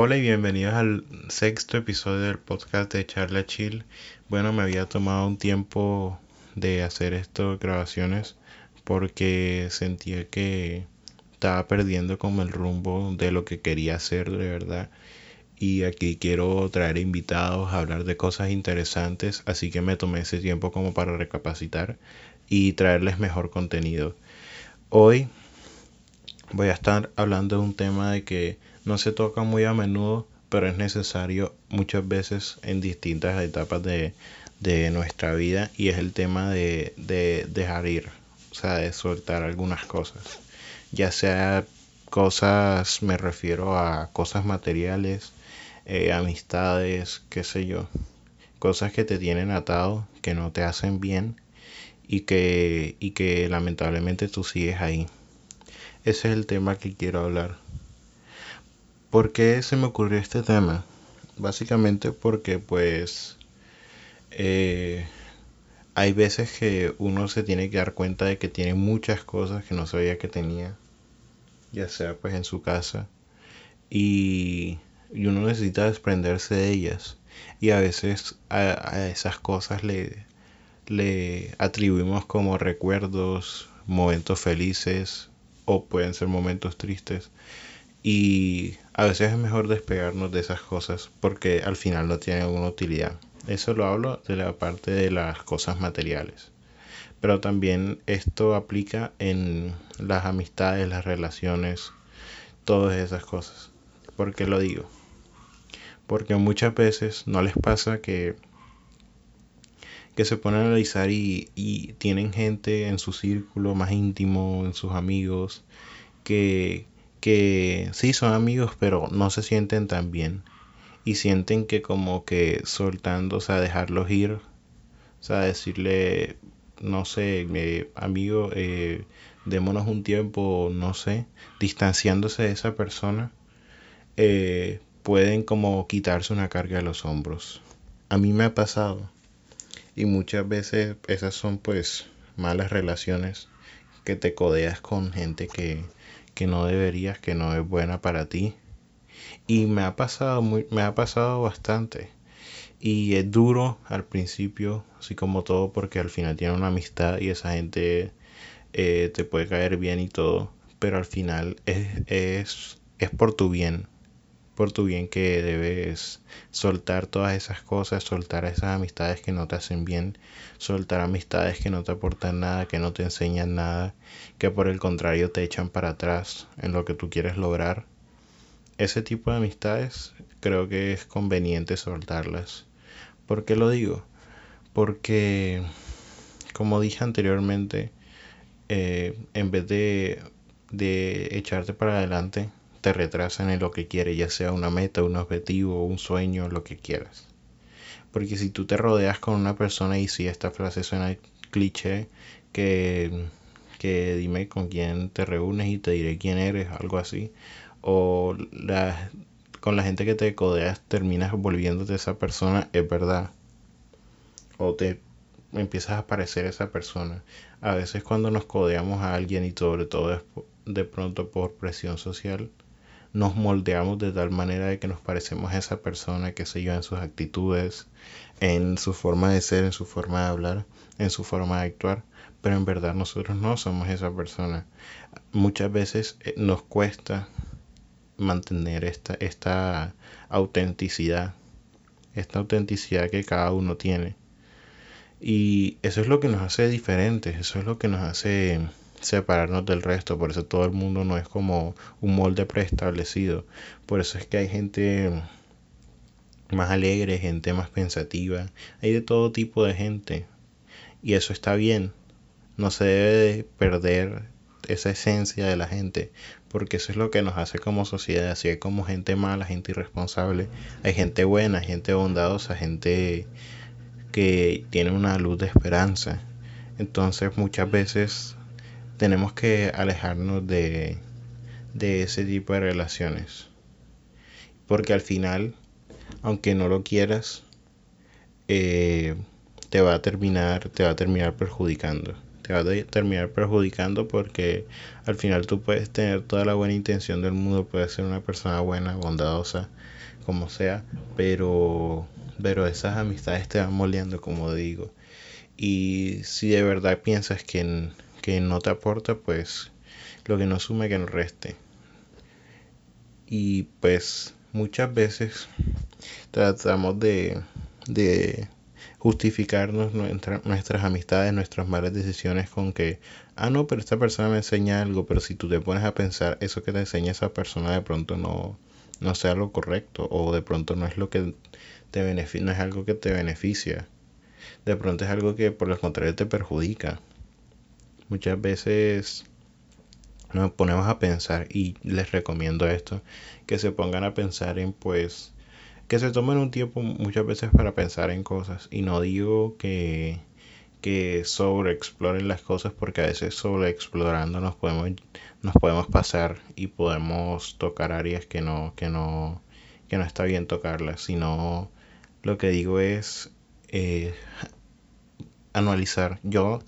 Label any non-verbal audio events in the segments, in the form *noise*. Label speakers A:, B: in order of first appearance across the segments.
A: Hola y bienvenidos al sexto episodio del podcast de Charla Chill. Bueno, me había tomado un tiempo de hacer estas grabaciones porque sentía que estaba perdiendo como el rumbo de lo que quería hacer de verdad. Y aquí quiero traer invitados a hablar de cosas interesantes, así que me tomé ese tiempo como para recapacitar y traerles mejor contenido. Hoy voy a estar hablando de un tema de que no se toca muy a menudo, pero es necesario muchas veces en distintas etapas de, nuestra vida y es el tema de, de dejar ir, o sea, de soltar algunas cosas. Ya sea cosas, me refiero a cosas materiales, eh, amistades, qué sé yo, cosas que te tienen atado, que no te hacen bien y que, y que lamentablemente tú sigues ahí. Ese es el tema que quiero hablar. ¿Por qué se me ocurrió este tema? Básicamente porque pues eh, hay veces que uno se tiene que dar cuenta de que tiene muchas cosas que no sabía que tenía, ya sea pues en su casa, y, uno necesita desprenderse de ellas. Y a veces a, esas cosas le, le atribuimos como recuerdos, momentos felices, o pueden ser momentos tristes. Y a veces es mejor despegarnos de esas cosas porque al final no tienen alguna utilidad. Eso lo hablo de la parte de las cosas materiales. Pero también esto aplica en las amistades, las relaciones, todas esas cosas. ¿Por qué lo digo? Porque muchas veces no les pasa que que se ponen a analizar y, y, tienen gente en su círculo más íntimo, en sus amigos, que, sí son amigos, pero no se sienten tan bien. Y sienten que como que soltando, o sea, dejarlos ir, o sea, decirle, no sé, eh, amigo, eh, démonos un tiempo, no sé, distanciándose de esa persona, eh, pueden como quitarse una carga de los hombros. A mí me ha pasado y muchas veces esas son pues malas relaciones que te codeas con gente que, que no deberías, que no es buena para ti. Y me ha pasado muy, me ha pasado bastante. Y es duro al principio, así como todo, porque al final tiene una amistad y esa gente eh, te puede caer bien y todo. Pero al final es, es, es por tu bien por tu bien que debes soltar todas esas cosas, soltar esas amistades que no te hacen bien, soltar amistades que no te aportan nada, que no te enseñan nada, que por el contrario te echan para atrás en lo que tú quieres lograr. Ese tipo de amistades creo que es conveniente soltarlas. ¿Por qué lo digo? Porque, como dije anteriormente, eh, en vez de, de echarte para adelante, te retrasan en lo que quieres, ya sea una meta, un objetivo, un sueño, lo que quieras. Porque si tú te rodeas con una persona, y si esta frase suena cliché, que, que dime con quién te reúnes y te diré quién eres, algo así, o con la gente que te codeas terminas volviéndote esa persona, es verdad. O te empiezas a parecer esa persona. A veces cuando nos codeamos a alguien y sobre todo de pronto por presión social, nos moldeamos de tal manera de que nos parecemos a esa persona, que se yo, en sus actitudes, en su forma de ser, en su forma de hablar, en su forma de actuar, pero en verdad nosotros no somos esa persona. Muchas veces eh, nos cuesta mantener esta, esta autenticidad, esta autenticidad que cada uno tiene. Y eso es lo que nos hace diferentes, eso es lo que nos hace separarnos del resto, por eso todo el mundo no es como un molde preestablecido, por eso es que hay gente más alegre, gente más pensativa, hay de todo tipo de gente. Y eso está bien, no se debe perder esa esencia de la gente, porque eso es lo que nos hace como sociedad, así hay como gente mala, gente irresponsable, hay gente buena, gente bondadosa, gente que tiene una luz de esperanza. Entonces muchas veces tenemos que alejarnos de, de ese tipo de relaciones. Porque al final, aunque no lo quieras, eh, te va a terminar, te va a terminar perjudicando. te va a terminar perjudicando porque al final tú puedes tener toda la buena intención del mundo, puedes ser una persona buena, bondadosa, como sea, pero, pero esas amistades te van moldeando, como digo. Y si de verdad piensas que, que no te aporta, pues lo que no sume que no reste. Y pues muchas veces tratamos de, de justificarnos nuestras amistades, nuestras malas decisiones con que, ah, no, pero esta persona me enseña algo, pero si tú te pones a pensar, eso que te enseña esa persona de pronto no, no sea lo correcto o de pronto no es lo que te beneficia, no es algo que te beneficia. De pronto es algo que por el contrario te perjudica. Muchas veces nos ponemos a pensar y les recomiendo esto, que se pongan a pensar en pues que se tomen un tiempo muchas veces para pensar en cosas. Y no digo que que sobreexploren las cosas porque a veces sobreexplorando nos podemos nos podemos pasar y podemos tocar áreas que no que no que no está bien tocarlas. Sino lo que digo es eh, *laughs* anualizar yo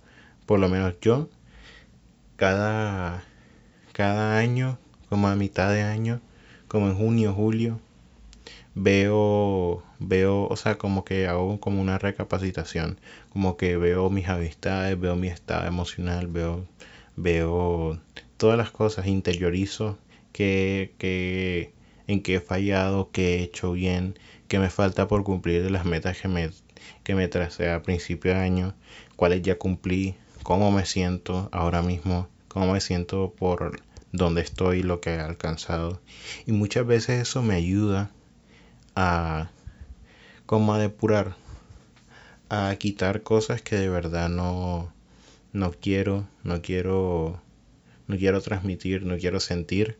A: por lo menos yo cada cada año como a mitad de año como en junio julio veo, veo, o sea, como que hago como una recapacitación, como que veo mis amistades, veo mi estado emocional, veo, veo todas las cosas, interiorizo que, que, en qué he fallado, qué he hecho bien, qué me falta por cumplir de las metas que me, que me tracé a principio de año, cuáles ya cumplí, cómo me siento ahora mismo, cómo me siento por donde estoy, lo que he alcanzado. Y muchas veces eso me ayuda a como depurar, a quitar cosas que de verdad no, no quiero, no quiero, no quiero transmitir, no quiero sentir.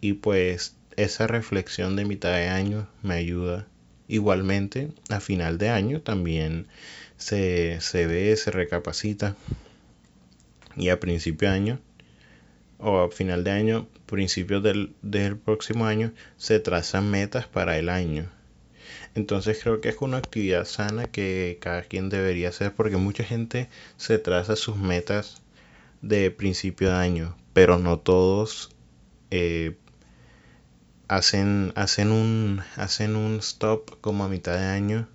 A: Y pues esa reflexión de mitad de año me ayuda. Igualmente, a final de año también se, se ve, se recapacita. Y a principio de año, o a final de año, principios del, del próximo año, se trazan metas para el año. Entonces creo que es una actividad sana que cada quien debería hacer porque mucha gente se traza sus metas de principio de año, pero no todos eh, hacen, hacen, un, hacen un stop como a mitad de año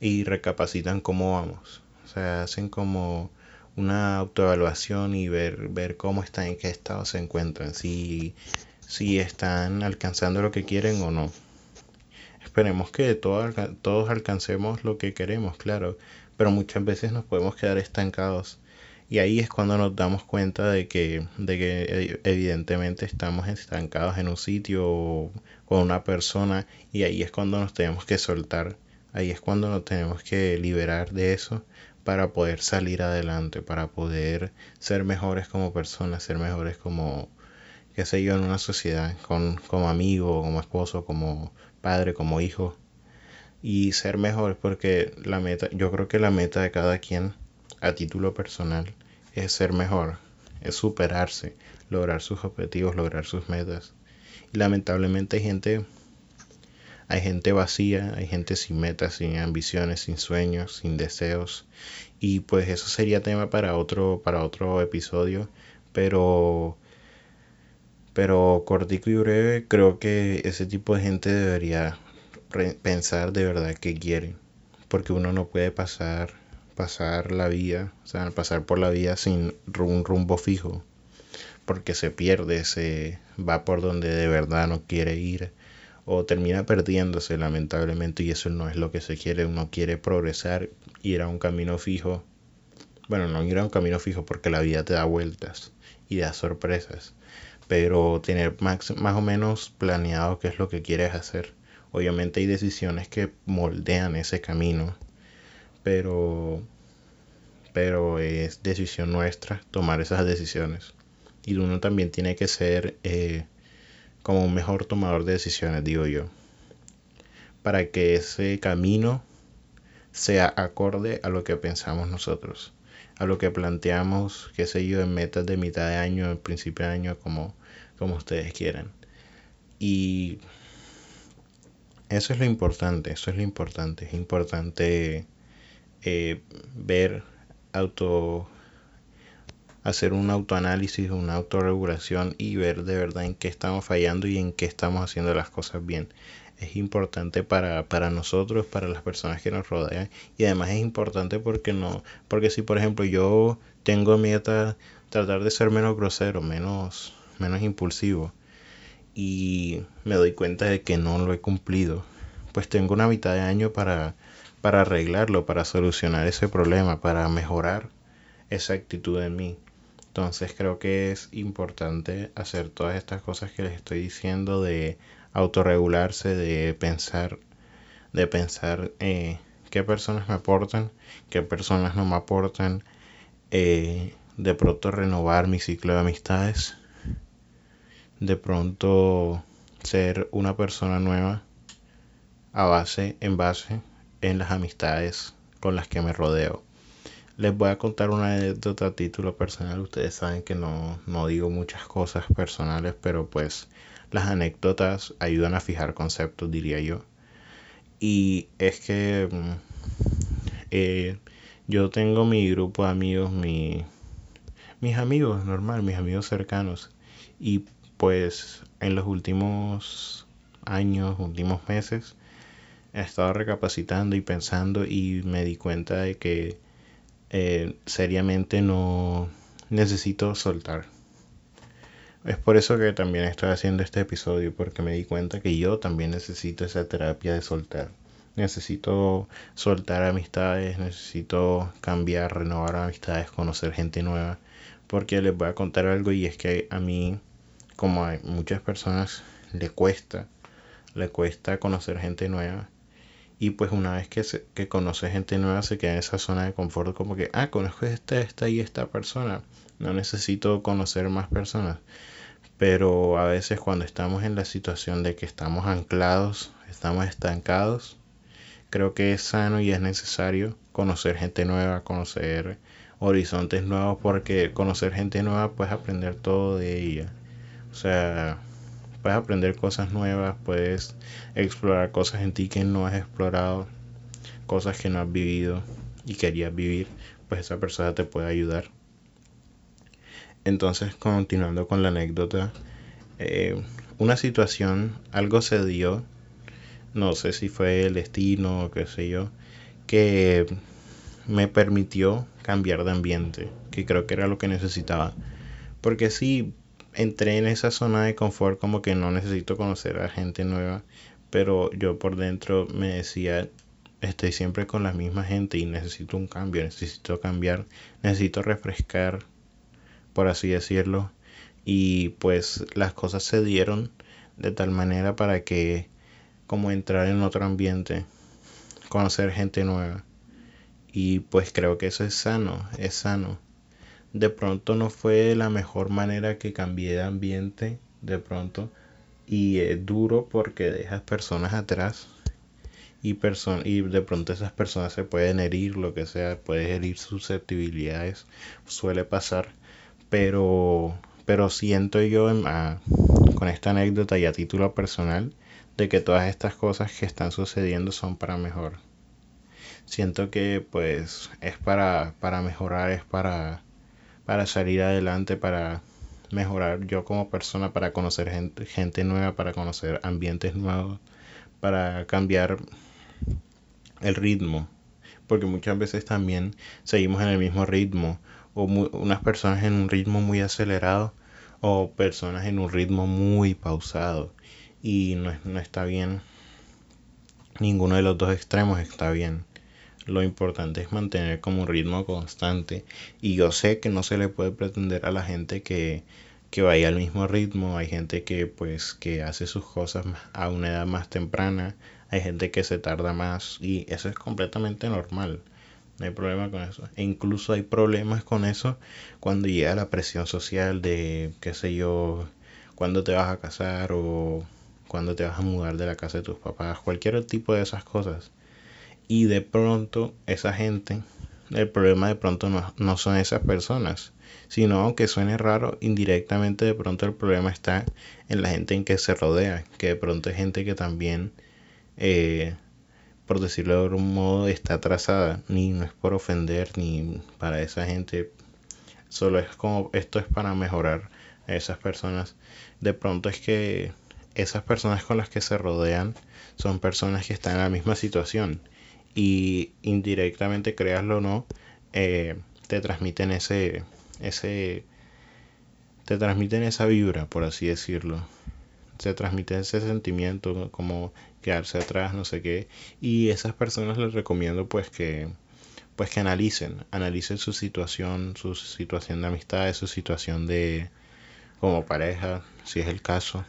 A: y recapacitan cómo vamos. O sea, hacen como una autoevaluación y ver, ver cómo están, en qué estado se encuentran, si, si están alcanzando lo que quieren o no. Esperemos que todos, alcancemos lo que queremos, claro, pero muchas veces nos podemos quedar estancados. Y ahí es cuando nos damos cuenta de que, de que eh, evidentemente estamos estancados en un sitio o con una persona y ahí es cuando nos tenemos que soltar, ahí es cuando nos tenemos que liberar de eso para poder salir adelante, para poder ser mejores como personas, ser mejores como, qué sé yo, en una sociedad, con, como amigo, como esposo, como padre, como hijo. Y ser mejores porque la meta, yo creo que la meta de cada quien a título personal es ser mejor, es superarse, lograr sus objetivos, lograr sus metas. Y lamentablemente hay gente hay gente vacía, hay gente sin metas, sin ambiciones, sin sueños, sin deseos. Y pues eso sería tema para otro, para otro episodio. Pero, pero cortico y breve, creo que ese tipo de gente debería pensar de verdad qué quiere. Porque uno no puede pasar, pasar la vida, o sea, pasar por la vida sin un rumbo fijo. Porque se pierde, se va por donde de verdad no quiere ir o termina perdiéndose lamentablemente y eso no es lo que se quiere, uno quiere progresar, ir a un camino fijo, bueno, no ir a un camino fijo porque la vida te da vueltas y da sorpresas, pero tener más, más o menos planeado qué es lo que quieres hacer. Obviamente hay decisiones que moldean ese camino, pero pero es decisión nuestra tomar esas decisiones. Y uno también tiene que ser eh, como un mejor tomador de decisiones, digo yo, para que ese camino sea acorde a lo que pensamos nosotros, a lo que planteamos, qué sé yo, en metas de mitad de año, en principio de año, como, como ustedes quieran. Y eso es lo importante, eso es lo importante, es importante eh, ver, auto, hacer un autoanálisis, una autorregulación y ver de verdad en qué estamos fallando y en qué estamos haciendo las cosas bien. Es importante para, para nosotros, para las personas que nos rodean y además es importante porque no, porque si por ejemplo yo tengo meta tratar de ser menos grosero, menos, menos impulsivo y me doy cuenta de que no lo he cumplido, pues tengo una mitad de año para, para arreglarlo, para solucionar ese problema, para mejorar esa actitud en mí. Entonces creo que es importante hacer todas estas cosas que les estoy diciendo de autorregularse, de pensar, de pensar eh, qué personas me aportan, qué personas no me aportan, eh, de pronto renovar mi ciclo de amistades, de pronto ser una persona nueva a base, en base en las amistades con las que me rodeo. Les voy a contar una anécdota a título personal. Ustedes saben que no, no digo muchas cosas personales, pero pues las anécdotas ayudan a fijar conceptos, diría yo. Y es que mm, eh, yo tengo mi grupo de amigos, mi, mis amigos, normal, mis amigos cercanos. Y pues en los últimos años, últimos meses, he estado recapacitando y pensando y me di cuenta de que eh, seriamente no necesito soltar. Es por eso que también estoy haciendo este episodio, porque me di cuenta que yo también necesito esa terapia de soltar. Necesito soltar amistades, necesito cambiar, renovar amistades, conocer gente nueva. Porque les voy a contar algo y es que a mí, como a muchas personas, le cuesta, le cuesta conocer gente nueva y pues una vez que, se, que conoce gente nueva se queda en esa zona de confort como que, ah, conozco esta, esta y esta persona. No necesito conocer más personas. Pero a veces cuando estamos en la situación de que estamos anclados, estamos estancados, creo que es sano y es necesario conocer gente nueva, conocer horizontes nuevos, porque conocer gente nueva puedes aprender todo de ella. O sea, puedes aprender cosas nuevas, puedes explorar cosas en ti que no has explorado, cosas que no has vivido y querías vivir, pues esa persona te puede ayudar. Entonces, continuando con la anécdota, eh, una situación, algo se dio, no sé si fue el destino o qué sé yo, que me permitió cambiar de ambiente, que creo que era lo que necesitaba. Porque sí, entré en esa zona de confort como que no necesito conocer a gente nueva, pero yo por dentro me decía, estoy siempre con la misma gente y necesito un cambio, necesito cambiar, necesito refrescar, por así decirlo. Y pues las cosas se dieron de tal manera para que como entrar en otro ambiente, conocer gente nueva. Y pues creo que eso es sano, es sano de pronto no fue la mejor manera que cambié de ambiente, de pronto, y es duro porque dejas personas atrás y, y de pronto esas personas se pueden herir, lo que sea, puedes herir susceptibilidades, suele pasar, pero, pero siento yo con esta anécdota y a título personal de que todas estas cosas que están sucediendo son para mejor. Siento que pues es para, para mejorar, es para para salir adelante, para mejorar yo como persona, para conocer gente, nueva, para conocer ambientes nuevos, para cambiar el ritmo. Porque muchas veces también seguimos en el mismo ritmo. O unas personas en un ritmo muy acelerado o personas en un ritmo muy pausado. Y no, no está bien. Ninguno de los dos extremos está bien. Lo importante es mantener como un ritmo constante. Y yo sé que no se le puede pretender a la gente que, que vaya al mismo ritmo. Hay gente que pues que hace sus cosas a una edad más temprana. Hay gente que se tarda más. Y eso es completamente normal. No hay problema con eso. E incluso hay problemas con eso cuando llega la presión social de, qué sé yo, cuando te vas a casar o cuando te vas a mudar de la casa de tus papás. Cualquier tipo de esas cosas y de pronto esa gente, el problema de pronto no, son esas personas, sino aunque suene raro, indirectamente de pronto el problema está en la gente en que se rodea, que de pronto hay gente que también, eh, por decirlo de algún modo, está atrasada, ni no es por ofender, ni para esa gente solo es como esto es para mejorar a esas personas. De pronto es que esas personas con las que se rodean son personas que están en la misma situación y indirectamente, créaslo o no, eh, te transmiten ese, ese, te transmiten esa vibra, por así decirlo. Se transmite ese sentimiento como quedarse atrás, no sé qué. Y esas personas les recomiendo pues que pues que analicen, analicen su situación, su situación de amistad, su situación de como pareja, si es el caso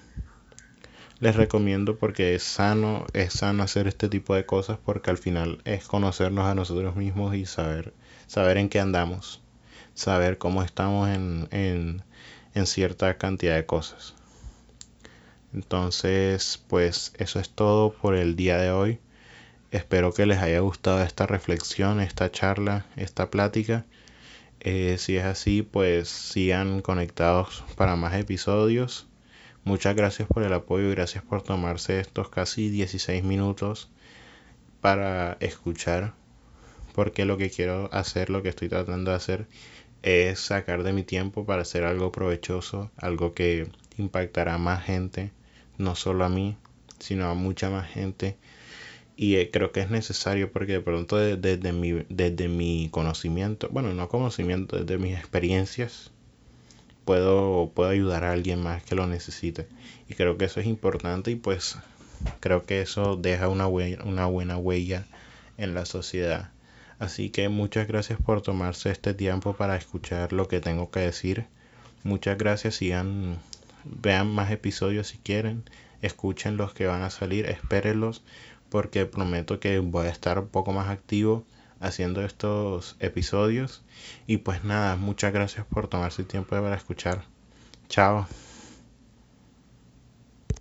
A: les recomiendo porque es sano, es sano hacer este tipo de cosas porque al final es conocernos a nosotros mismos y saber, saber en qué andamos, saber cómo estamos en, en, en cierta cantidad de cosas. Entonces, pues eso es todo por el día de hoy. Espero que les haya gustado esta reflexión, esta charla, esta plática. Eh, si es así, pues sigan conectados para más episodios. Muchas gracias por el apoyo y gracias por tomarse estos casi 16 minutos para escuchar. Porque lo que quiero hacer, lo que estoy tratando de hacer, es sacar de mi tiempo para hacer algo provechoso, algo que impactará a más gente, no solo a mí, sino a mucha más gente. Y eh, creo que es necesario porque de pronto desde, mi, desde mi conocimiento, bueno, no conocimiento, desde mis experiencias, puedo, puedo ayudar a alguien más que lo necesite. Y creo que eso es importante y pues creo que eso deja una, una buena huella en la sociedad. Así que muchas gracias por tomarse este tiempo para escuchar lo que tengo que decir. Muchas gracias, sigan, vean más episodios si quieren, escuchen los que van a salir, espérenlos porque prometo que voy a estar un poco más activo haciendo estos episodios. Y pues nada, muchas gracias por tomarse el tiempo para escuchar. Chao.